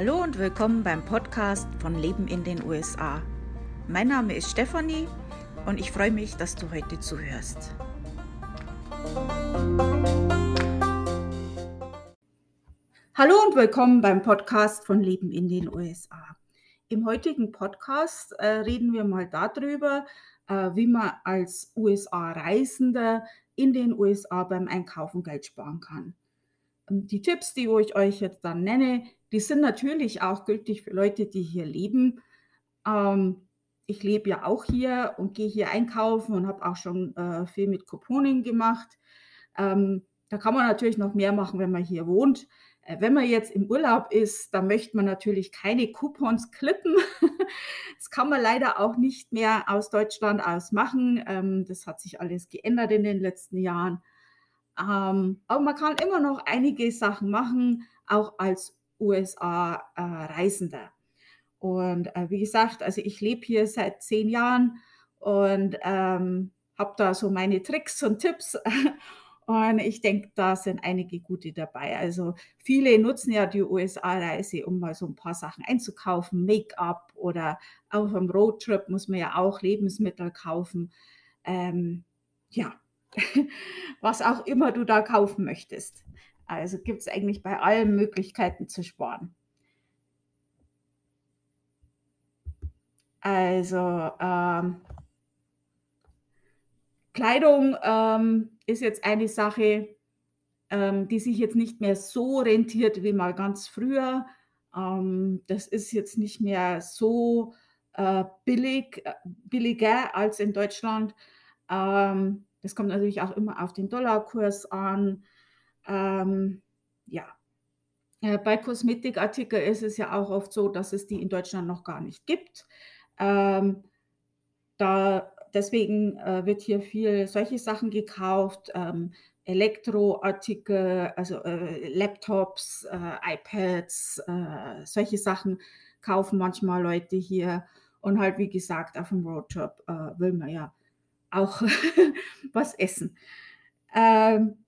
Hallo und willkommen beim Podcast von Leben in den USA. Mein Name ist Stefanie und ich freue mich, dass du heute zuhörst. Hallo und willkommen beim Podcast von Leben in den USA. Im heutigen Podcast äh, reden wir mal darüber, äh, wie man als USA-Reisender in den USA beim Einkaufen Geld sparen kann. Ähm, die Tipps, die ich euch jetzt dann nenne, die sind natürlich auch gültig für Leute, die hier leben. Ähm, ich lebe ja auch hier und gehe hier einkaufen und habe auch schon äh, viel mit Couponing gemacht. Ähm, da kann man natürlich noch mehr machen, wenn man hier wohnt. Äh, wenn man jetzt im Urlaub ist, dann möchte man natürlich keine Coupons klippen. das kann man leider auch nicht mehr aus Deutschland aus machen. Ähm, das hat sich alles geändert in den letzten Jahren. Ähm, aber man kann immer noch einige Sachen machen, auch als USA-Reisender. Äh, und äh, wie gesagt, also ich lebe hier seit zehn Jahren und ähm, habe da so meine Tricks und Tipps. Und ich denke, da sind einige gute dabei. Also viele nutzen ja die USA-Reise, um mal so ein paar Sachen einzukaufen, Make-up oder auch am Roadtrip muss man ja auch Lebensmittel kaufen. Ähm, ja, was auch immer du da kaufen möchtest. Also gibt es eigentlich bei allen Möglichkeiten zu sparen. Also ähm, Kleidung ähm, ist jetzt eine Sache, ähm, die sich jetzt nicht mehr so rentiert wie mal ganz früher. Ähm, das ist jetzt nicht mehr so äh, billig, billiger als in Deutschland. Ähm, das kommt natürlich auch immer auf den Dollarkurs an. Ähm, ja. Äh, bei Kosmetikartikeln ist es ja auch oft so, dass es die in Deutschland noch gar nicht gibt. Ähm, da, deswegen äh, wird hier viel solche Sachen gekauft. Ähm, Elektroartikel, also äh, Laptops, äh, iPads, äh, solche Sachen kaufen manchmal Leute hier. Und halt, wie gesagt, auf dem Roadtrip äh, will man ja auch was essen. Ähm,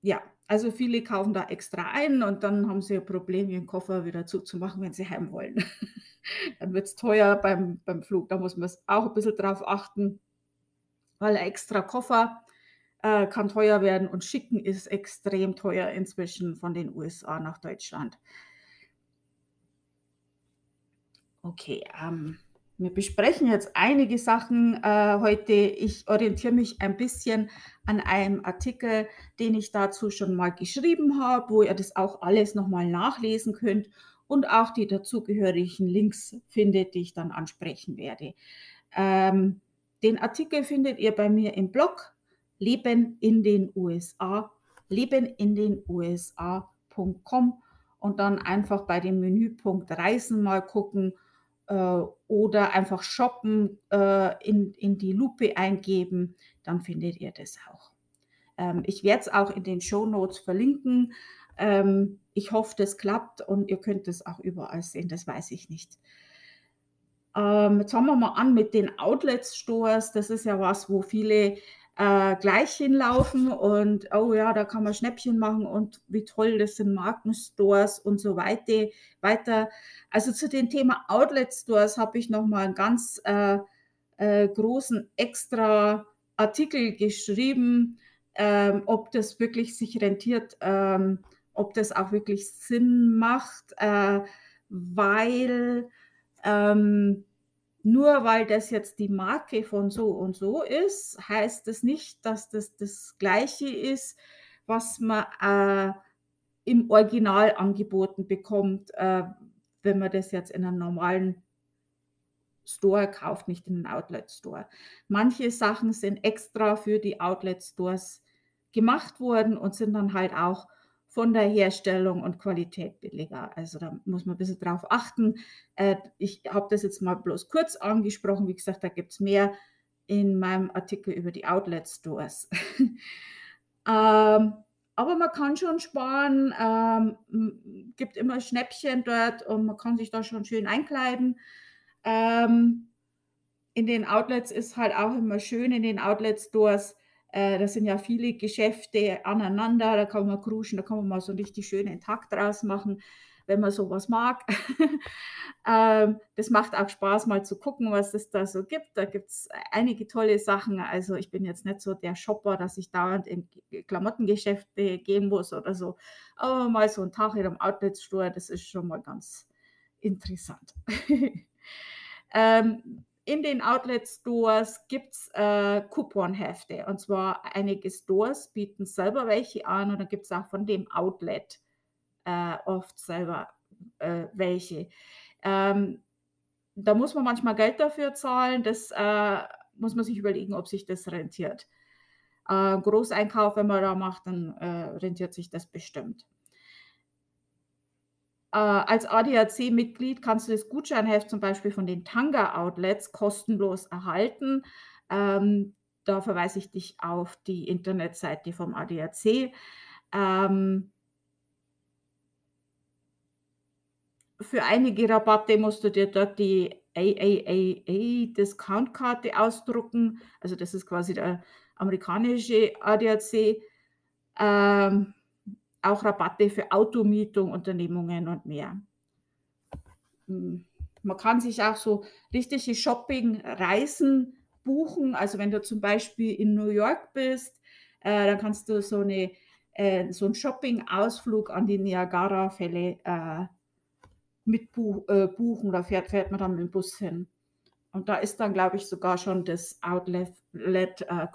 ja, also viele kaufen da extra ein und dann haben sie ein Problem, ihren Koffer wieder zuzumachen, wenn sie heim wollen. dann wird es teuer beim, beim Flug. Da muss man auch ein bisschen drauf achten, weil ein extra Koffer äh, kann teuer werden und Schicken ist extrem teuer inzwischen von den USA nach Deutschland. Okay, ähm, wir besprechen jetzt einige Sachen äh, heute. Ich orientiere mich ein bisschen an einem Artikel, den ich dazu schon mal geschrieben habe, wo ihr das auch alles nochmal nachlesen könnt und auch die dazugehörigen Links findet, die ich dann ansprechen werde. Ähm, den Artikel findet ihr bei mir im Blog Leben in den USA, leben in den USA.com und dann einfach bei dem Menüpunkt Reisen mal gucken äh, oder einfach shoppen äh, in, in die Lupe eingeben, dann findet ihr das auch. Ähm, ich werde es auch in den Show Notes verlinken. Ähm, ich hoffe, das klappt und ihr könnt es auch überall sehen, das weiß ich nicht. Ähm, jetzt fangen wir mal an mit den Outlet-Stores. Das ist ja was, wo viele äh, gleich hinlaufen und oh ja, da kann man Schnäppchen machen und wie toll, das sind Markenstores und so weiter. weiter. Also zu dem Thema Outlet Stores habe ich nochmal einen ganz äh, äh, großen extra Artikel geschrieben, ähm, ob das wirklich sich rentiert, ähm, ob das auch wirklich Sinn macht, äh, weil ähm, nur weil das jetzt die Marke von so und so ist, heißt das nicht, dass das das gleiche ist, was man äh, im Original angeboten bekommt, äh, wenn man das jetzt in einem normalen Store kauft, nicht in einem Outlet Store. Manche Sachen sind extra für die Outlet Stores gemacht worden und sind dann halt auch von der Herstellung und Qualität billiger. Also da muss man ein bisschen drauf achten. Äh, ich habe das jetzt mal bloß kurz angesprochen. Wie gesagt, da gibt es mehr in meinem Artikel über die Outlet Stores. ähm, aber man kann schon sparen, ähm, gibt immer Schnäppchen dort und man kann sich da schon schön einkleiden. Ähm, in den Outlets ist halt auch immer schön, in den Outlet Stores Äh, das sind ja viele Geschäfte aneinander, da kann man kruschen, da kann man mal so 'n richtig schönen Tag draus machen, wenn man so was mag. Ähm, das macht auch Spaß, mal zu gucken, was es da so gibt. Da gibt's einige tolle Sachen. Also, ich bin jetzt nicht so der Shopper, dass ich dauernd in Klamottengeschäfte gehen muss oder so. Aber mal so 'n Tag in 'nem Outlet-Store, das ist schon mal ganz interessant. Ähm, in den Outlet-Stores gibt's, äh, Couponhefte. Und zwar einige Stores bieten selber welche an und dann gibt's auch von dem Outlet, äh, oft selber, äh, welche. Ähm, da muss man manchmal Geld dafür zahlen. Das, äh, muss man sich überlegen, ob sich das rentiert. Äh, Großeinkauf, wenn man da macht, dann, äh, rentiert sich das bestimmt. Äh, als ADAC-Mitglied kannst du das Gutscheinheft zum Beispiel von den Tanga-Outlets kostenlos erhalten. Ähm, da verweise ich dich auf die Internetseite vom ADAC. Ähm für einige Rabatte musst du dir dort die AAAA-Discount-Karte ausdrucken. Also, das ist quasi der amerikanische ADAC. Ähm, auch Rabatte für Automietung, Unternehmungen und mehr. Hm, man kann sich auch so richtige Shoppingreisen buchen. Also, wenn du zum Beispiel in New York bist, äh, dann kannst du so 'ne äh, so 'n Shoppingausflug an die Niagarafälle, äh, mit buch äh. Da fährt fährt man dann mit'm Bus hin. Und da ist dann, glaube ich, sogar schon das Outlet let äh,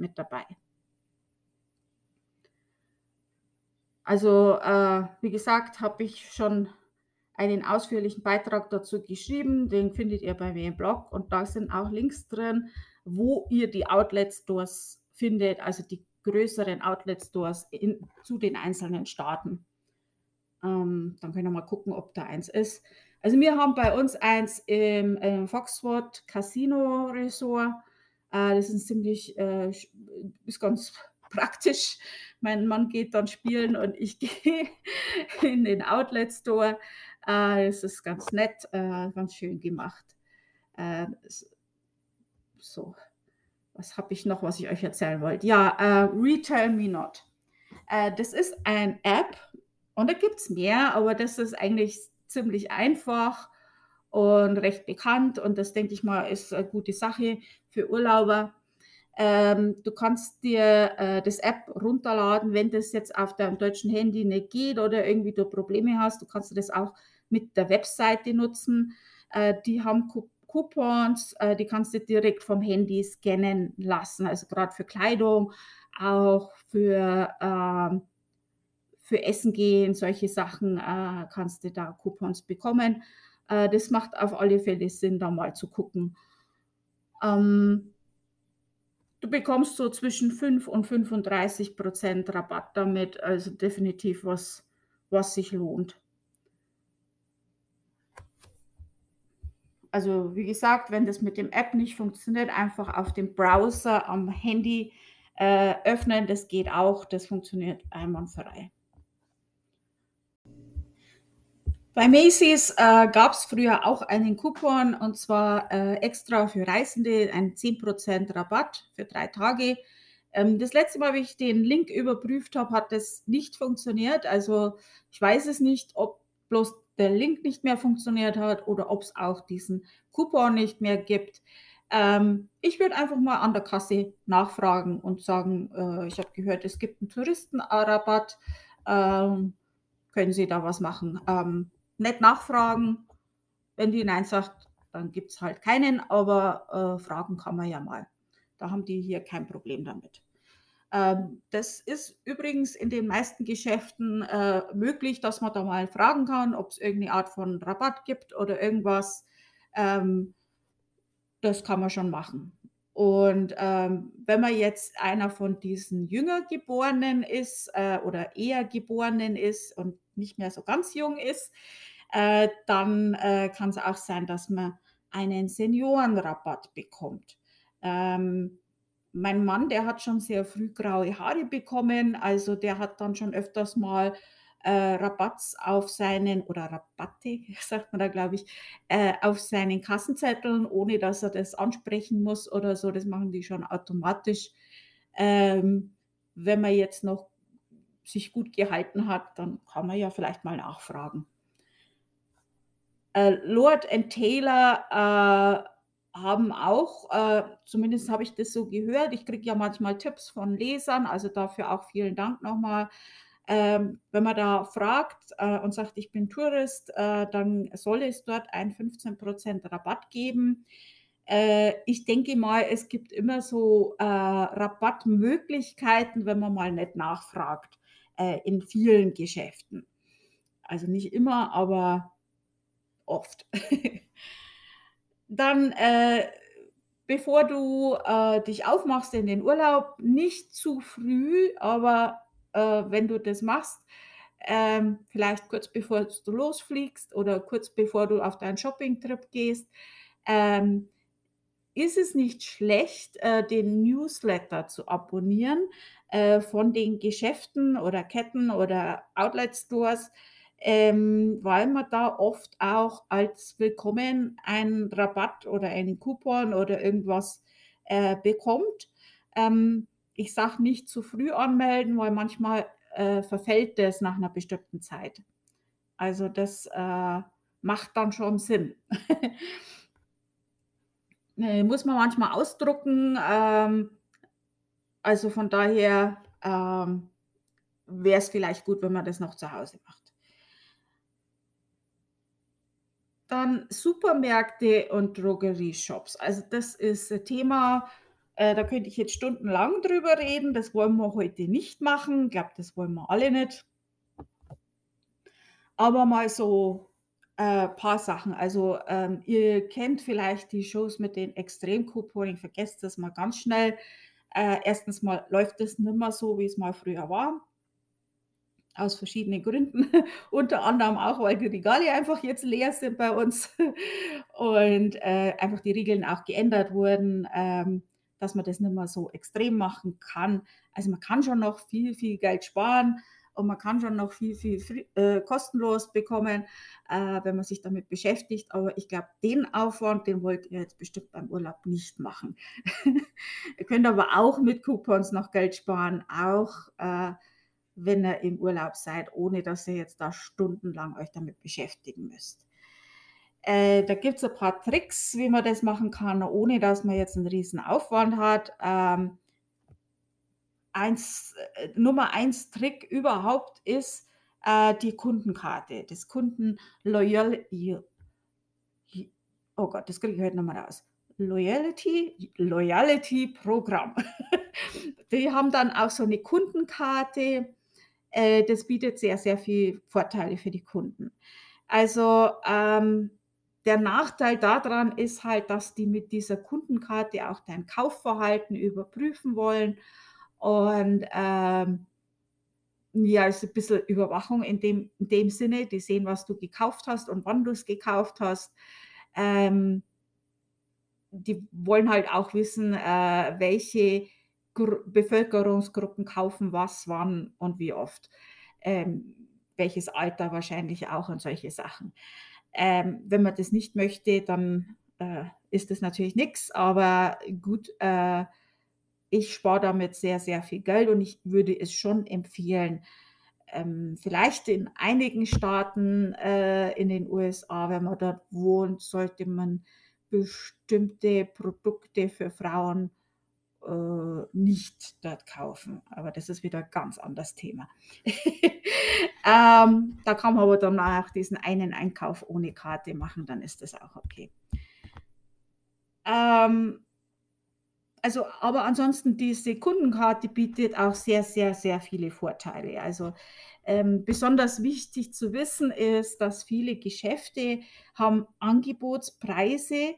mit dabei. Also, äh, wie gesagt, habe ich schon einen ausführlichen Beitrag dazu geschrieben. Den findet ihr bei mir im Blog und da sind auch Links drin, wo ihr die Outlet Stores findet, also die größeren Outlet Stores in zu den einzelnen Staaten. Ähm, dann können wir mal gucken, ob da eins ist. Also, wir haben bei uns eins im, äh, Foxtrot Casino Resort. Äh, das ist ziemlich äh, ist ganz praktisch. Mein Mann geht dann spielen und ich gehe in den Outlet Store. Äh, es ist ganz nett, äh, ganz schön gemacht. Äh, so, was habe ich noch, was ich euch erzählen wollte? Ja, Retail Me Not. Das ist ein App und da gibt's mehr, aber das ist eigentlich ziemlich einfach und recht bekannt und das, denke ich mal, ist 'ne gute Sache für Urlauber. Ähm, du kannst dir, äh, das App runterladen, wenn das jetzt auf deinem deutschen Handy nicht geht oder irgendwie du Probleme hast. Du kannst das auch mit der Webseite nutzen. Äh, die haben Coup Coupons, äh, die kannst du direkt vom Handy scannen lassen. Also, grad für Kleidung, auch für, ähm für Essen gehen, solche Sachen, äh, kannst du da Coupons bekommen. Äh, das macht auf alle Fälle Sinn, da mal zu gucken. Ähm du bekommst so zwischen 5 und 35 % Rabatt damit, also definitiv was was sich lohnt. Also, wie gesagt, wenn das mit dem App nicht funktioniert, einfach auf dem Browser am Handy, äh, öffnen. Das geht auch, das funktioniert einwandfrei. Bei Macy's, äh, gab's früher auch einen Coupon und zwar, äh, extra für Reisende, ein 10 % Rabatt für 3 Tage. Ähm, das letzte Mal, wie ich den Link überprüft habe, hat das nicht funktioniert. Also, ich weiß es nicht, ob bloß der Link nicht mehr funktioniert hat oder ob's auch diesen Coupon nicht mehr gibt. Ähm, ich würde einfach mal an der Kasse nachfragen und sagen: „Äh, ich habe gehört, es gibt 'n Touristen äh, Rabatt. Ähm, können Sie da was machen?“ Ähm, nett nachfragen. Wenn die nein sagt, dann gibt's halt keinen, aber, äh, fragen kann man ja mal. Da haben die hier kein Problem damit. Ähm, das ist übrigens in den meisten Geschäften, äh, möglich, dass man da mal fragen kann, ob's irgend 'ne Art von Rabatt gibt oder irgendwas. Ähm, das kann man schon machen. Und, ähm, wenn man jetzt einer von diesen jünger Geborenen ist, äh, oder eher Geborenen ist und nicht mehr so ganz jung ist, äh, dann, äh, kann's auch sein, dass man einen Seniorenrabatt bekommt. Ähm, mein Mann, der hat schon sehr früh graue Haare bekommen, also der hat dann schon öfters mal, äh, Rabatts auf seinen oder Rabatte, sagt man da, glaube ich, äh, auf seinen Kassenzetteln, ohne dass er das ansprechen muss oder so. Das machen die schon automatisch. Ähm, wenn man jetzt noch sich gut gehalten hat, dann kann man ja vielleicht mal nachfragen. Äh, Lord and Taylor, äh, haben auch, äh, zumindest habe ich das so gehört, ich kriege ja manchmal Tipps von Lesern, also dafür auch vielen Dank nochmal. Ähm, wenn man da fragt äh, und sagt, ich bin Tourist, äh, dann soll es dort einen 15% Rabatt geben. Äh, ich denke mal, es gibt immer so äh, Rabattmöglichkeiten, wenn man mal nicht nachfragt, äh, in vielen Geschäften. Also nicht immer, aber oft. Dann, äh, bevor du, äh, dich aufmachst in den Urlaub, nicht zu früh, aber, wenn du das machst, ähm, vielleicht kurz bevor du losfliegst oder kurz bevor du auf deinen Shoppingtrip gehst, ähm, ist es nicht schlecht, äh, den Newsletter zu abonnieren, äh, von den Geschäften oder Ketten oder Outlet Stores, ähm, weil man da oft auch als Willkommen einen Rabatt oder einen Coupon oder irgendwas äh, bekommt. Ähm, ich sage nicht zu früh anmelden, weil manchmal äh, verfällt das nach einer bestimmten Zeit. Also das äh, macht dann schon Sinn. muss man manchmal ausdrucken. Ähm, also von daher ähm, wäre es vielleicht gut, wenn man das noch zu Hause macht. Dann Supermärkte und Drogerieshops. Also das ist ein Thema, äh, da könnte ich jetzt stundenlang drüber reden. Das wollen wir heute nicht machen. Ich glaube, das wollen wir alle nicht. Aber mal so ein äh, paar Sachen. Also ähm, ihr kennt vielleicht die Shows mit den Extremcouponing. Vergesst das mal ganz schnell. Äh, erstens mal läuft das nicht mehr so, wie es mal früher war aus verschiedenen Gründen. Unter anderem auch, weil die Regale einfach jetzt leer sind bei uns und äh, einfach die Regeln auch geändert wurden, ähm, dass man das nicht mehr so extrem machen kann. Also man kann schon noch viel, viel Geld sparen und man kann schon noch viel, viel äh, kostenlos bekommen, äh, wenn man sich damit beschäftigt. Aber ich glaube, den Aufwand, den wollt ihr jetzt bestimmt beim Urlaub nicht machen. ihr könnt aber auch mit Coupons noch Geld sparen, auch äh, wenn ihr im Urlaub seid, ohne dass ihr jetzt da stundenlang euch damit beschäftigen müsst. Äh, da gibt es ein paar Tricks, wie man das machen kann, ohne dass man jetzt einen riesen Aufwand hat. Ähm, eins, äh, Nummer eins Trick überhaupt ist äh, die Kundenkarte, das Kunden Loyalty. Oh Gott, das kriege ich heute nochmal raus. Loyalty, Loyalty Programm. die haben dann auch so eine Kundenkarte äh, das bietet sehr, sehr viel Vorteile für die Kunden. Also ähm, der Nachteil daran ist halt, dass die mit dieser Kundenkarte auch dein Kaufverhalten überprüfen wollen. Und ähm, ja, ist ein bisschen Überwachung in dem, in dem Sinne. Die sehen, was du gekauft hast und wann du es gekauft hast. Ähm, die wollen halt auch wissen, äh, welche Gru Bevölkerungsgruppen kaufen was, wann und wie oft. Ähm, welches Alter wahrscheinlich auch und solche Sachen. Ähm, wenn man das nicht möchte, dann äh, ist das natürlich nichts, aber gut, äh, ich spare damit sehr, sehr viel Geld und ich würde es schon empfehlen, ähm, vielleicht in einigen Staaten äh, in den USA, wenn man dort wohnt, sollte man bestimmte Produkte für Frauen äh, nicht dort kaufen. Aber das ist wieder ein ganz anderes Thema. ähm, da kann man aber dann auch diesen einen Einkauf ohne Karte machen, dann ist das auch okay. Ähm, also, aber ansonsten, diese Kundenkarte bietet auch sehr, sehr, sehr viele Vorteile. Also ähm, besonders wichtig zu wissen ist, dass viele Geschäfte haben Angebotspreise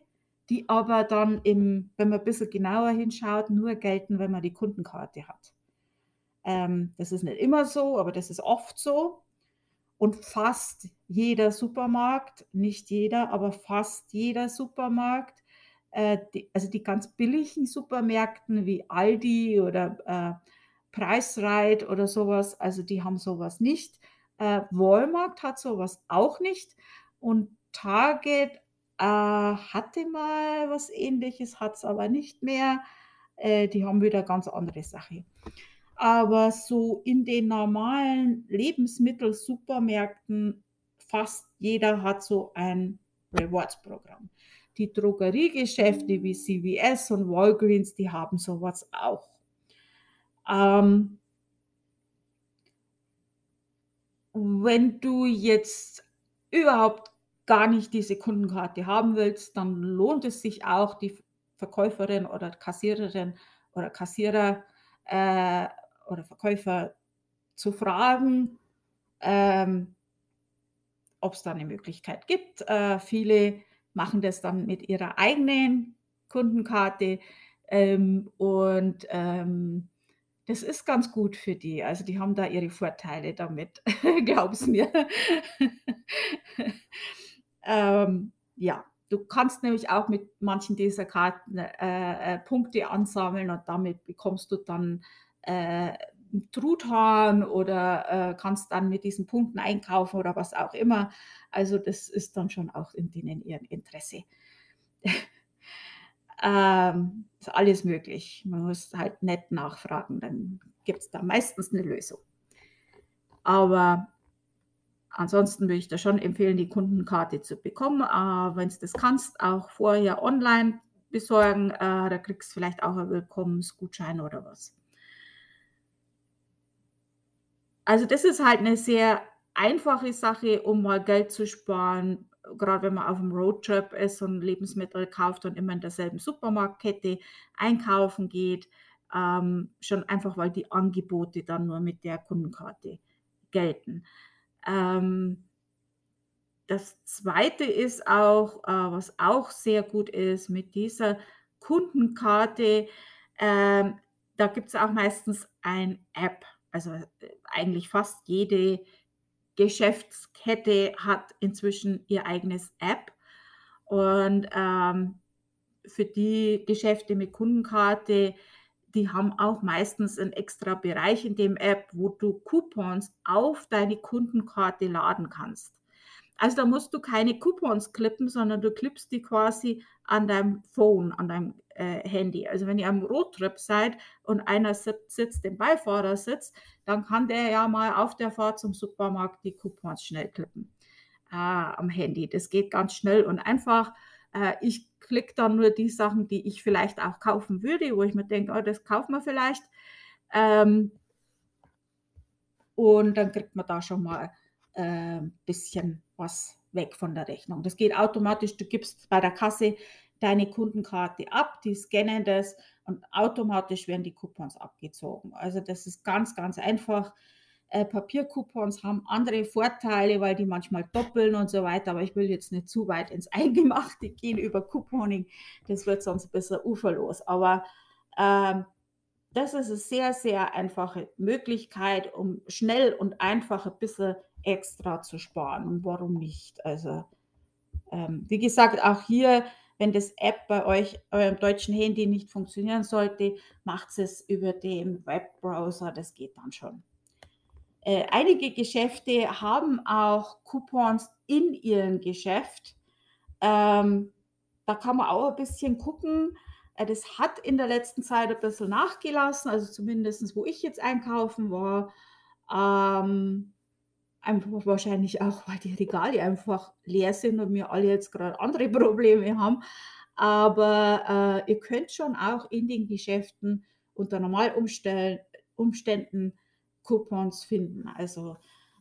die aber dann, im, wenn man ein bisschen genauer hinschaut, nur gelten, wenn man die Kundenkarte hat. Ähm, das ist nicht immer so, aber das ist oft so. Und fast jeder Supermarkt, nicht jeder, aber fast jeder Supermarkt, äh, die, also die ganz billigen Supermärkten wie Aldi oder äh, Preisreit oder sowas, also die haben sowas nicht. Äh, Walmart hat sowas auch nicht. Und Target äh, hatte mal was Ähnliches, hat es aber nicht mehr. äh, die haben wieder ganz andere Sache. Aber so in den normalen Lebensmittelsupermärkten, fast jeder hat so ein Rewards-Programm. Die Drogeriegeschäfte wie CVS und Walgreens, die haben sowas auch. Ähm, wenn du jetzt überhaupt gar nicht diese Kundenkarte haben willst, dann lohnt es sich auch, die Verkäuferin oder Kassiererin oder Kassierer äh, oder Verkäufer zu fragen, ähm, ob es da eine Möglichkeit gibt. Äh, viele machen das dann mit ihrer eigenen Kundenkarte ähm, und ähm, das ist ganz gut für die. Also die haben da ihre Vorteile damit, glaub's mir. ähm, ja, du kannst nämlich auch mit manchen dieser Karten äh, äh, Punkte ansammeln und damit bekommst du dann äh, Truthahn oder äh, kannst dann mit diesen Punkten einkaufen oder was auch immer. Also das ist dann schon auch in denen ihrem Interesse. ähm, ist alles möglich. Man muss halt nett nachfragen, dann gibt es da meistens eine Lösung. Aber ansonsten würde ich da schon empfehlen, die Kundenkarte zu bekommen. Äh, Wenn du das kannst, auch vorher online besorgen. Äh, da kriegst du vielleicht auch einen Willkommensgutschein oder was. Also das ist halt eine sehr einfache Sache, um mal Geld zu sparen, gerade wenn man auf dem Roadtrip ist und Lebensmittel kauft und immer in derselben Supermarktkette einkaufen geht, ähm, schon einfach, weil die Angebote dann nur mit der Kundenkarte gelten. Ähm, das Zweite ist auch, äh, was auch sehr gut ist mit dieser Kundenkarte, ähm, da gibt es auch meistens ein App. Also äh, eigentlich fast jede Geschäftskette hat inzwischen ihr eigenes App. Und ähm, für die Geschäfte mit Kundenkarte, die haben auch meistens einen extra Bereich in dem App, wo du Coupons auf deine Kundenkarte laden kannst. Also da musst du keine Coupons klippen, sondern du klippst die quasi an deinem Phone, an deinem äh, Handy. Also wenn ihr am Roadtrip seid und einer sitzt, im Beifahrersitz, dann kann der ja mal auf der Fahrt zum Supermarkt die Coupons schnell klippen äh, am Handy. Das geht ganz schnell und einfach. Äh, ich klicke dann nur die Sachen, die ich vielleicht auch kaufen würde, wo ich mir denke, oh, das kaufen wir vielleicht. Ähm, und dann kriegt man da schon mal ein äh, bisschen was weg von der Rechnung. Das geht automatisch. Du gibst bei der Kasse deine Kundenkarte ab, die scannen das und automatisch werden die Coupons abgezogen. Also das ist ganz, ganz einfach. Äh, Papiercoupons haben andere Vorteile, weil die manchmal doppeln und so weiter, aber ich will jetzt nicht zu weit ins Eingemachte gehen über Couponing, das wird sonst ein bisschen uferlos. Aber ähm, das ist eine sehr, sehr einfache Möglichkeit, um schnell und einfach ein bisschen extra zu sparen. Und warum nicht? Also, ähm, wie gesagt, auch hier, wenn das App bei euch, eurem deutschen Handy nicht funktionieren sollte, macht es über den Webbrowser, das geht dann schon. Äh, einige Geschäfte haben auch Coupons in ihrem Geschäft. Ähm, da kann man auch ein bisschen gucken. Äh, das hat in der letzten Zeit ein bisschen nachgelassen, also zumindest wo ich jetzt einkaufen war. Ähm, Einfach wahrscheinlich auch, weil die Regale einfach leer sind und wir alle jetzt gerade andere Probleme haben. Aber, äh, ihr könnt schon auch in den Geschäften unter Normalumständen Coupons finden. Also,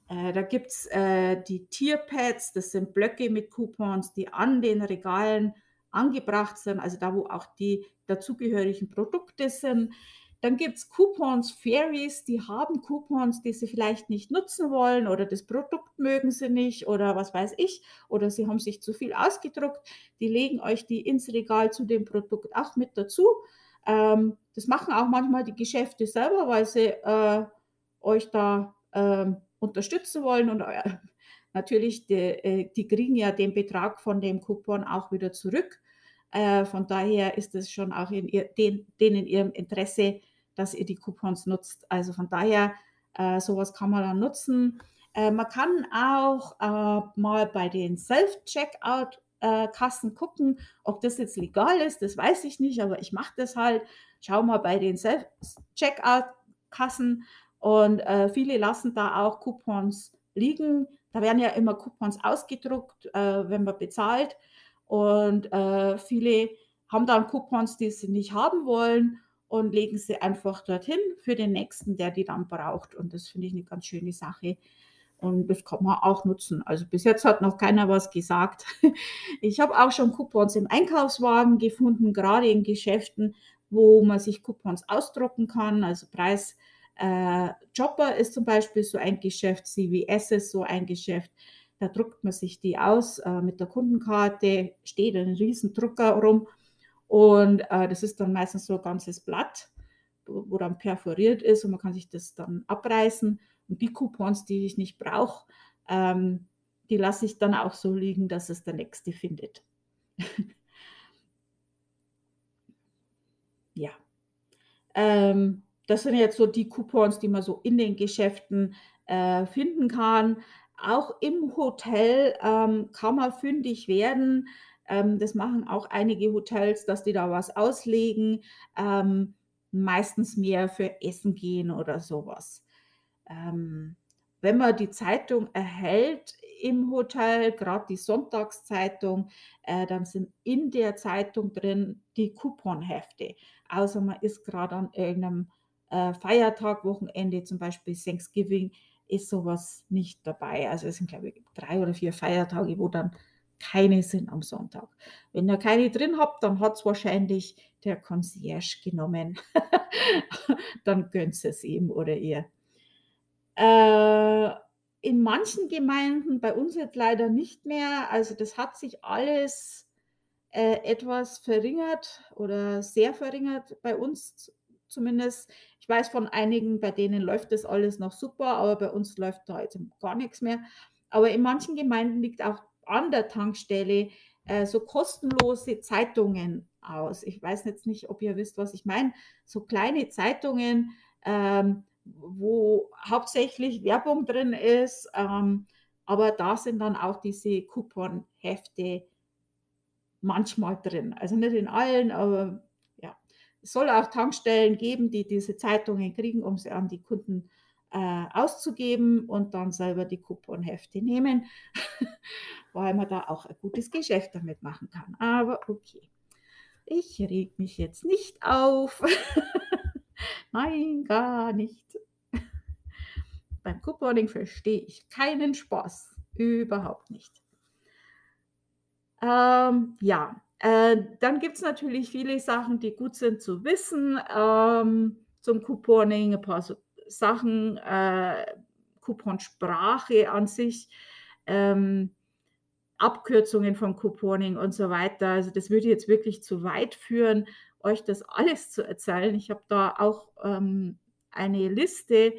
äh, da gibt's, äh, die Tierpads, das sind Blöcke mit Coupons, die an den Regalen angebracht sind, also da, wo auch die dazugehörigen Produkte sind. Dann gibt es Coupons, Fairies, die haben Coupons, die sie vielleicht nicht nutzen wollen oder das Produkt mögen sie nicht oder was weiß ich oder sie haben sich zu viel ausgedruckt. Die legen euch die ins Regal zu dem Produkt auch mit dazu. Ähm, das machen auch manchmal die Geschäfte selber, weil sie äh, euch da äh, unterstützen wollen und äh, natürlich, die, äh, die, kriegen ja den Betrag von dem Coupon auch wieder zurück. Äh, von daher ist es schon auch in ihr, den, denen in ihrem Interesse, dass ihr die Coupons nutzt. Also von daher, äh, sowas kann man dann nutzen. Äh, man kann auch äh, mal bei den Self-Checkout-Kassen gucken, ob das jetzt legal ist, das weiß ich nicht, aber ich mache das halt. schau mal bei den Self-Checkout-Kassen und äh, viele lassen da auch Coupons liegen. Da werden ja immer Coupons ausgedruckt, äh, wenn man bezahlt. Und äh, viele haben dann Coupons, die sie nicht haben wollen und legen sie einfach dorthin für den nächsten, der die dann braucht. Und das finde ich eine ganz schöne Sache. Und das kann man auch nutzen. Also bis jetzt hat noch keiner was gesagt. Ich habe auch schon Coupons im Einkaufswagen gefunden, gerade in Geschäften, wo man sich Coupons ausdrucken kann. Also Preis äh, Jobber ist zum Beispiel so ein Geschäft, CVS ist so ein Geschäft. Da druckt man sich die aus äh, mit der Kundenkarte, steht ein Riesendrucker rum und äh, das ist dann meistens so ein ganzes Blatt, wo, wo dann perforiert ist und man kann sich das dann abreißen. Und die Coupons, die ich nicht brauche, ähm, die lasse ich dann auch so liegen, dass es der Nächste findet. ja. Ähm, das sind jetzt so die Coupons, die man so in den Geschäften äh, finden kann. Auch im Hotel ähm, kann man fündig werden. Ähm, das machen auch einige Hotels, dass die da was auslegen. Ähm, meistens mehr für Essen gehen oder sowas. Ähm, wenn man die Zeitung erhält im Hotel, gerade die Sonntagszeitung, äh, dann sind in der Zeitung drin die Couponhefte. Außer man ist gerade an irgendeinem äh, Feiertag, Wochenende, zum Beispiel Thanksgiving, ist sowas nicht dabei. Also es sind, glaube ich, drei oder vier Feiertage, wo dann keine sind am Sonntag. Wenn ihr keine drin habt, dann hat es wahrscheinlich der Concierge genommen. dann gönnt es ihm oder ihr. Äh, in manchen Gemeinden, bei uns jetzt leider nicht mehr, also das hat sich alles äh, etwas verringert oder sehr verringert bei uns zumindest. Ich weiß von einigen, bei denen läuft das alles noch super, aber bei uns läuft da jetzt gar nichts mehr. Aber in manchen Gemeinden liegt auch an der Tankstelle äh, so kostenlose Zeitungen aus. Ich weiß jetzt nicht, ob ihr wisst, was ich meine. So kleine Zeitungen, ähm, wo hauptsächlich Werbung drin ist, ähm, aber da sind dann auch diese Couponhefte manchmal drin. Also nicht in allen, aber es soll auch Tankstellen geben, die diese Zeitungen kriegen, um sie an die Kunden äh, auszugeben und dann selber die Couponhefte nehmen, weil man da auch ein gutes Geschäft damit machen kann. Aber okay, ich reg mich jetzt nicht auf. Nein, gar nicht. Beim Couponing verstehe ich keinen Spaß. Überhaupt nicht. Ähm, ja, äh, dann gibt es natürlich viele Sachen, die gut sind zu wissen ähm, zum Couponing, ein paar so Sachen, äh, Couponsprache an sich, ähm, Abkürzungen von Couponing und so weiter. Also das würde jetzt wirklich zu weit führen, euch das alles zu erzählen. Ich habe da auch ähm, eine Liste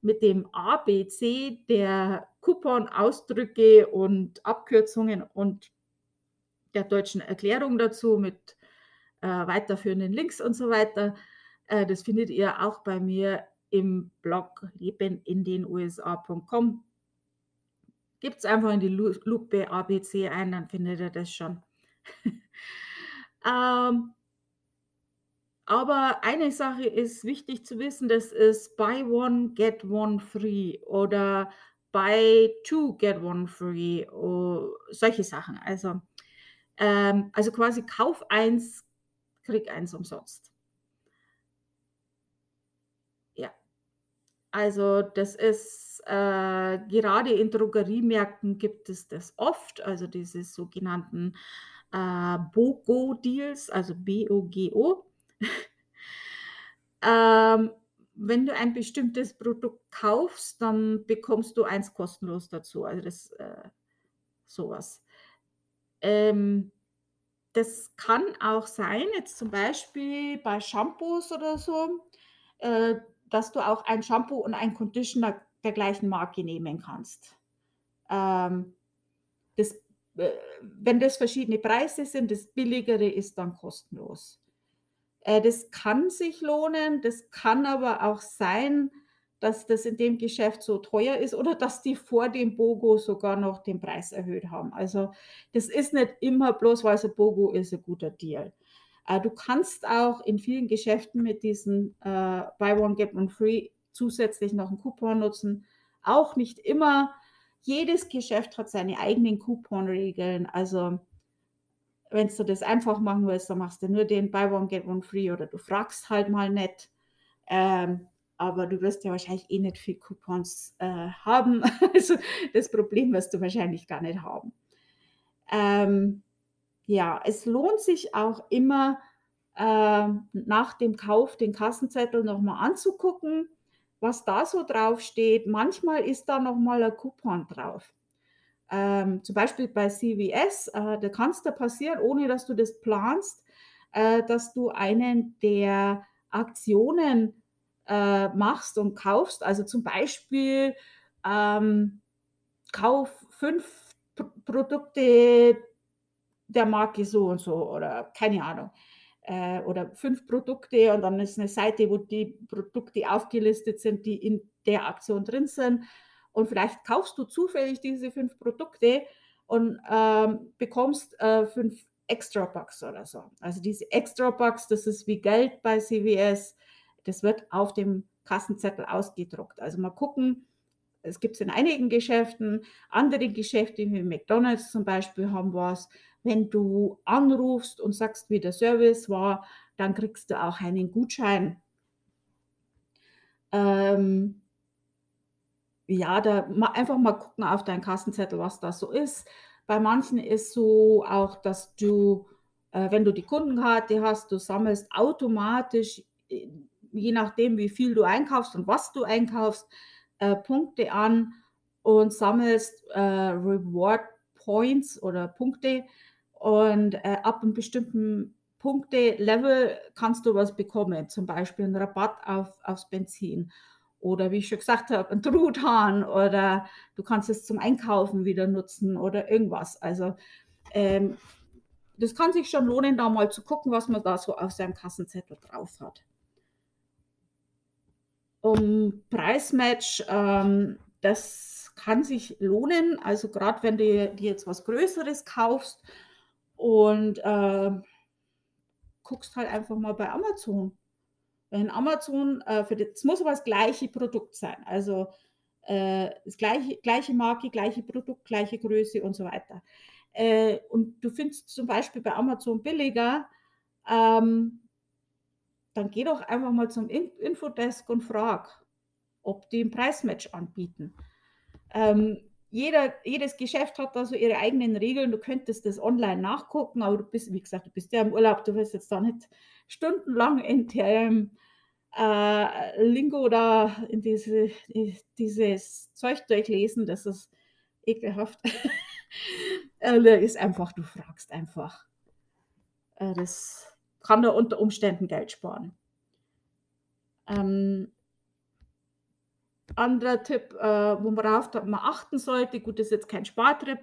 mit dem ABC der Coupon-Ausdrücke und Abkürzungen und der deutschen Erklärung dazu mit äh, weiterführenden Links und so weiter. Äh, das findet ihr auch bei mir im Blog lebenindenusa.com. Gibt es einfach in die Lupe ABC ein, dann findet ihr das schon. ähm, aber eine Sache ist wichtig zu wissen, das ist Buy One, Get One Free oder Buy Two, Get One Free, oh, solche Sachen. Also ähm, also quasi Kauf eins, krieg eins umsonst. Also das ist äh, gerade in Drogeriemärkten gibt es das oft, also diese sogenannten äh, BOGO-Deals, also B-O-G-O. ähm, wenn du ein bestimmtes Produkt kaufst, dann bekommst du eins kostenlos dazu. Also das äh, sowas. Ähm, das kann auch sein, jetzt zum Beispiel bei Shampoos oder so, äh, dass du auch ein Shampoo und ein Conditioner der gleichen Marke nehmen kannst. Ähm, das, äh, wenn das verschiedene Preise sind, das billigere ist dann kostenlos. Äh, das kann sich lohnen, das kann aber auch sein, dass das in dem Geschäft so teuer ist oder dass die vor dem BOGO sogar noch den Preis erhöht haben. Also das ist nicht immer bloß, weil es ein BOGO ist, ein guter Deal. Äh, du kannst auch in vielen Geschäften mit diesen äh, Buy One Get One Free zusätzlich noch einen Coupon nutzen. Auch nicht immer. Jedes Geschäft hat seine eigenen Coupon-Regeln. Also wenn du das einfach machen willst, dann machst du nur den Buy One Get One Free oder du fragst halt mal nicht. Ähm, aber du wirst ja wahrscheinlich eh nicht viel Coupons äh, haben. Also das Problem wirst du wahrscheinlich gar nicht haben. Ähm, ja, es lohnt sich auch immer äh, nach dem Kauf den Kassenzettel nochmal anzugucken, was da so drauf steht. Manchmal ist da nochmal ein Coupon drauf. Ähm, zum Beispiel bei CVS, äh, da kann es da passieren, ohne dass du das planst, äh, dass du einen der Aktionen äh, machst und kaufst. Also zum Beispiel ähm, kauf fünf Produkte der Marke so und so oder keine Ahnung. Äh, oder fünf Produkte und dann ist eine Seite, wo die Produkte aufgelistet sind, die in der Aktion drin sind. Und vielleicht kaufst du zufällig diese fünf Produkte und ähm, bekommst äh, fünf Extra Bucks oder so. Also diese Extra Bucks, das ist wie Geld bei CVS. Das wird auf dem Kassenzettel ausgedruckt. Also mal gucken, es gibt es in einigen Geschäften, andere Geschäfte wie McDonald's zum Beispiel haben was. Wenn du anrufst und sagst, wie der Service war, dann kriegst du auch einen Gutschein. Ähm, ja, da einfach mal gucken auf deinen Kassenzettel, was da so ist. Bei manchen ist so auch, dass du, äh, wenn du die Kundenkarte hast, du sammelst automatisch äh, je nachdem, wie viel du einkaufst und was du einkaufst, äh, Punkte an und sammelst äh, Reward Points oder Punkte. Und äh, ab einem bestimmten Punkte-Level kannst du was bekommen, zum Beispiel einen Rabatt auf, aufs Benzin oder wie ich schon gesagt habe, ein Truthahn oder du kannst es zum Einkaufen wieder nutzen oder irgendwas. Also ähm, das kann sich schon lohnen, da mal zu gucken, was man da so auf seinem Kassenzettel drauf hat um Preismatch, ähm, das kann sich lohnen. Also gerade wenn du dir jetzt was Größeres kaufst und äh, guckst halt einfach mal bei Amazon. Wenn Amazon, äh, für das muss aber das gleiche Produkt sein. Also äh, das gleiche, gleiche Marke, gleiche Produkt, gleiche Größe und so weiter. Äh, und du findest zum Beispiel bei Amazon billiger, ähm, dann geh doch einfach mal zum Infodesk und frag, ob die ein Preismatch anbieten. Ähm, jeder, jedes Geschäft hat da so ihre eigenen Regeln. Du könntest das online nachgucken, aber du bist, wie gesagt, du bist ja im Urlaub, du wirst jetzt da nicht stundenlang in dem äh, Lingo da in diese, dieses Zeug durchlesen. Das ist ekelhaft. äh, ist einfach, du fragst einfach. Äh, das kann er unter Umständen Geld sparen. Ähm, anderer Tipp, äh, worauf man achten sollte, gut, das ist jetzt kein Spartrick,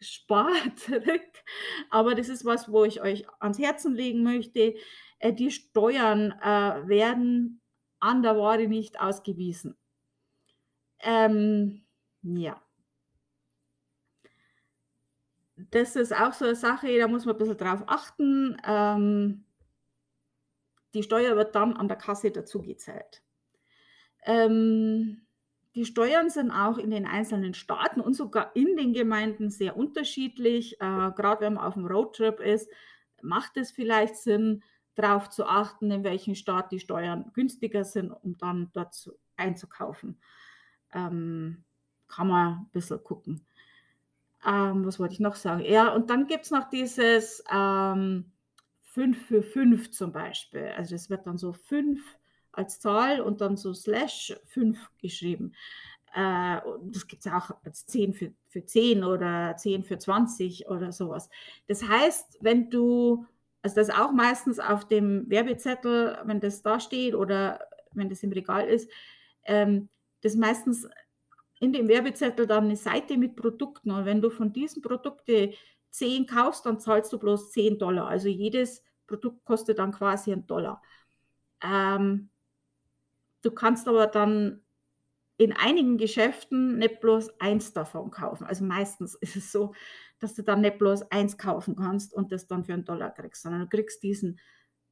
Spartrick, aber das ist was, wo ich euch ans Herzen legen möchte. Äh, die Steuern äh, werden an der Ware nicht ausgewiesen. Ähm, ja das ist auch so eine Sache, da muss man ein bisschen drauf achten. Ähm, die Steuer wird dann an der Kasse dazugezählt. Ähm, die Steuern sind auch in den einzelnen Staaten und sogar in den Gemeinden sehr unterschiedlich. Äh, Gerade wenn man auf dem Roadtrip ist, macht es vielleicht Sinn, darauf zu achten, in welchem Staat die Steuern günstiger sind, um dann dort einzukaufen. Ähm, kann man ein bisschen gucken. Ähm, was wollte ich noch sagen? Ja, und dann gibt es noch dieses ähm, 5 für 5 zum Beispiel. Also das wird dann so 5 als Zahl und dann so slash 5 geschrieben. Äh, das gibt es auch als 10 für, für 10 oder 10 für 20 oder sowas. Das heißt, wenn du, also das auch meistens auf dem Werbezettel, wenn das da steht oder wenn das im Regal ist, ähm, das meistens in dem Werbezettel dann eine Seite mit Produkten. Und wenn du von diesen Produkten 10 kaufst, dann zahlst du bloß 10 Dollar. Also jedes Produkt kostet dann quasi einen Dollar. Ähm, du kannst aber dann in einigen Geschäften nicht bloß eins davon kaufen. Also meistens ist es so, dass du dann nicht bloß eins kaufen kannst und das dann für einen Dollar kriegst, sondern du kriegst diesen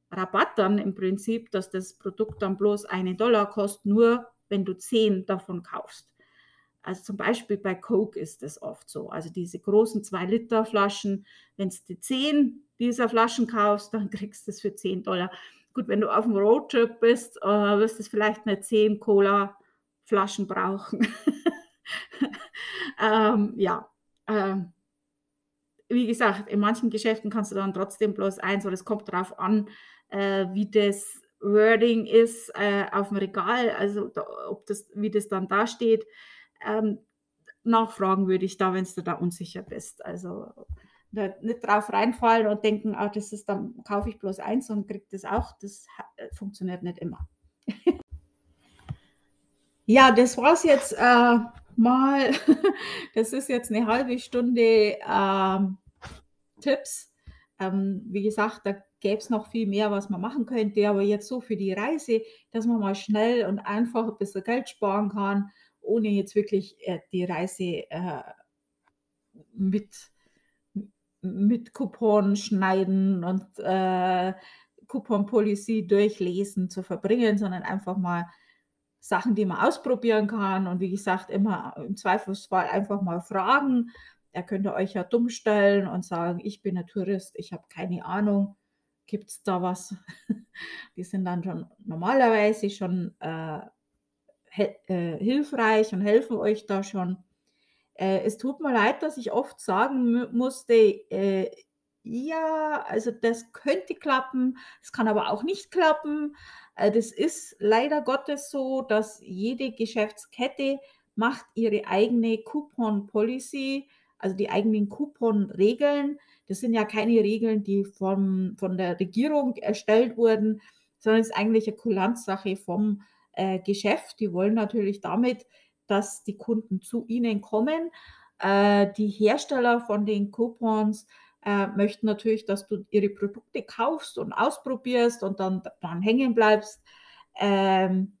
Rabatt dann im Prinzip, dass das Produkt dann bloß einen Dollar kostet, nur wenn du zehn davon kaufst. Also zum Beispiel bei Coke ist das oft so. Also diese großen 2-Liter-Flaschen, wenn du die 10 dieser Flaschen kaufst, dann kriegst du es für 10 Dollar. Gut, wenn du auf dem Roadtrip bist, äh, wirst du vielleicht nicht 10 Cola-Flaschen brauchen. ähm, ja, ähm, wie gesagt, in manchen Geschäften kannst du dann trotzdem bloß eins, oder es kommt darauf an, äh, wie das Wording ist äh, auf dem Regal, also da, ob das, wie das dann da steht. Ähm, nachfragen würde ich da, wenn du da unsicher bist. Also nicht drauf reinfallen und denken, ah, das ist dann kaufe ich bloß eins und kriege das auch. Das äh, funktioniert nicht immer. ja, das war's jetzt äh, mal. das ist jetzt eine halbe Stunde äh, Tipps. Ähm, wie gesagt, da gäbe es noch viel mehr, was man machen könnte, aber jetzt so für die Reise, dass man mal schnell und einfach ein bisschen Geld sparen kann, ohne jetzt wirklich äh, die Reise äh, mit, mit Coupon schneiden und äh, Coupon Policy durchlesen zu verbringen, sondern einfach mal Sachen, die man ausprobieren kann und wie gesagt, immer im Zweifelsfall einfach mal fragen. Er könnte euch ja dumm stellen und sagen, ich bin ein Tourist, ich habe keine Ahnung gibt es da was? Die sind dann schon normalerweise schon äh, hilfreich und helfen euch da schon. Äh, es tut mir leid, dass ich oft sagen musste, äh, ja, also das könnte klappen, es kann aber auch nicht klappen. Äh, das ist leider Gottes so, dass jede Geschäftskette macht ihre eigene Coupon-Policy, also die eigenen Coupon-Regeln. Das sind ja keine Regeln, die vom, von der Regierung erstellt wurden, sondern es ist eigentlich eine Kulanzsache vom äh, Geschäft. Die wollen natürlich damit, dass die Kunden zu ihnen kommen. Äh, die Hersteller von den Coupons äh, möchten natürlich, dass du ihre Produkte kaufst und ausprobierst und dann dran hängen bleibst. Ähm,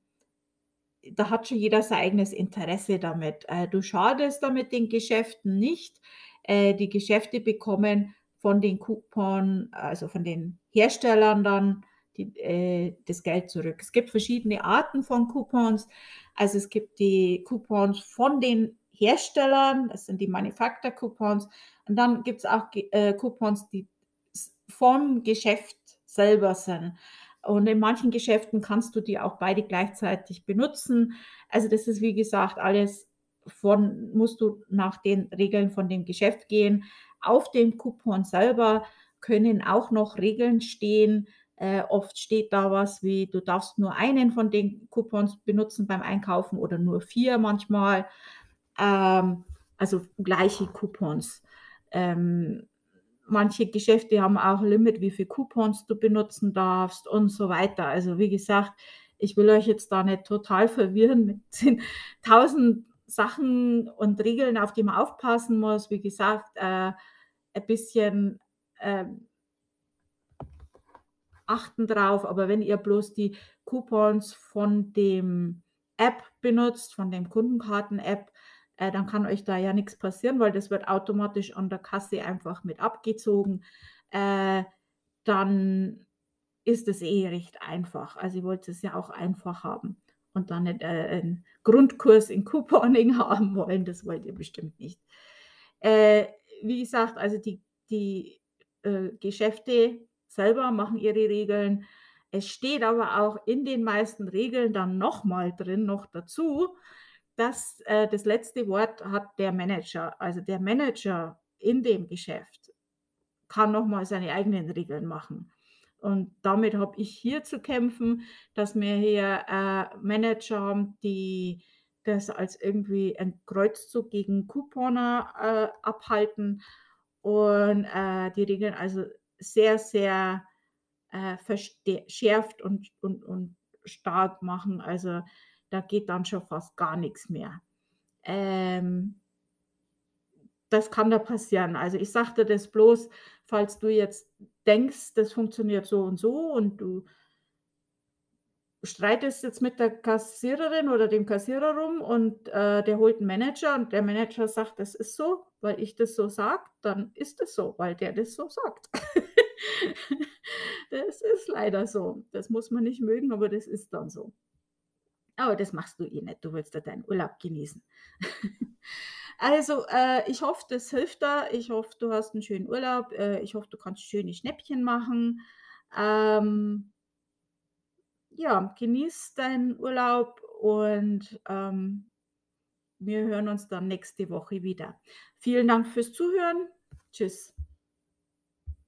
da hat schon jeder sein eigenes Interesse damit. Äh, du schadest damit den Geschäften nicht. Äh, die Geschäfte bekommen von den Coupon, also von den Herstellern dann die, äh, das Geld zurück. Es gibt verschiedene Arten von Coupons. Also es gibt die Coupons von den Herstellern, das sind die Manufacturer-Coupons. Und dann gibt es auch äh, Coupons, die vom Geschäft selber sind. Und in manchen Geschäften kannst du die auch beide gleichzeitig benutzen. Also das ist wie gesagt alles von, musst du nach den Regeln von dem Geschäft gehen. Auf dem Coupon selber können auch noch Regeln stehen. Äh, oft steht da was wie, du darfst nur einen von den Coupons benutzen beim Einkaufen oder nur vier manchmal. Ähm, also gleiche Coupons. Ähm, manche Geschäfte haben auch ein Limit, wie viele Coupons du benutzen darfst und so weiter. Also wie gesagt, ich will euch jetzt da nicht total verwirren mit den tausend Sachen und Regeln, auf die man aufpassen muss. Wie gesagt, äh, ein bisschen äh, achten drauf, aber wenn ihr bloß die Coupons von dem App benutzt, von dem Kundenkarten-App, äh, dann kann euch da ja nichts passieren, weil das wird automatisch an der Kasse einfach mit abgezogen. Äh, dann ist es eh recht einfach. Also ich wollte es ja auch einfach haben und dann nicht äh, einen Grundkurs in Couponing haben wollen. Das wollt ihr bestimmt nicht. Äh, wie gesagt, also die, die äh, Geschäfte selber machen ihre Regeln. Es steht aber auch in den meisten Regeln dann nochmal drin, noch dazu, dass äh, das letzte Wort hat der Manager. Also der Manager in dem Geschäft kann nochmal seine eigenen Regeln machen. Und damit habe ich hier zu kämpfen, dass wir hier äh, Manager haben, die das als irgendwie ein Kreuzzug gegen Couponer äh, abhalten und äh, die Regeln also sehr, sehr äh, verschärft und, und, und stark machen. Also da geht dann schon fast gar nichts mehr. Ähm, das kann da passieren. Also ich sagte das bloß, falls du jetzt denkst, das funktioniert so und so und du streitest jetzt mit der Kassiererin oder dem Kassierer rum und, äh, der holt 'n Manager und der Manager sagt: „Das ist so, weil ich das so sage“, dann ist es so, weil der das so sagt. Das ist leider so. Das muss man nicht mögen, aber das ist dann so. Aber das machst du eh nicht. Du willst ja deinen Urlaub genießen. Also, äh, ich hoffe, das hilft da. Ich hoffe, du hast 'n schönen Urlaub. Äh, ich hoffe, du kannst schöne Schnäppchen machen. Ähm ja, genieß deinen Urlaub und, ähm, wir hören uns dann nächste Woche wieder. Vielen Dank fürs Zuhören. Tschüss.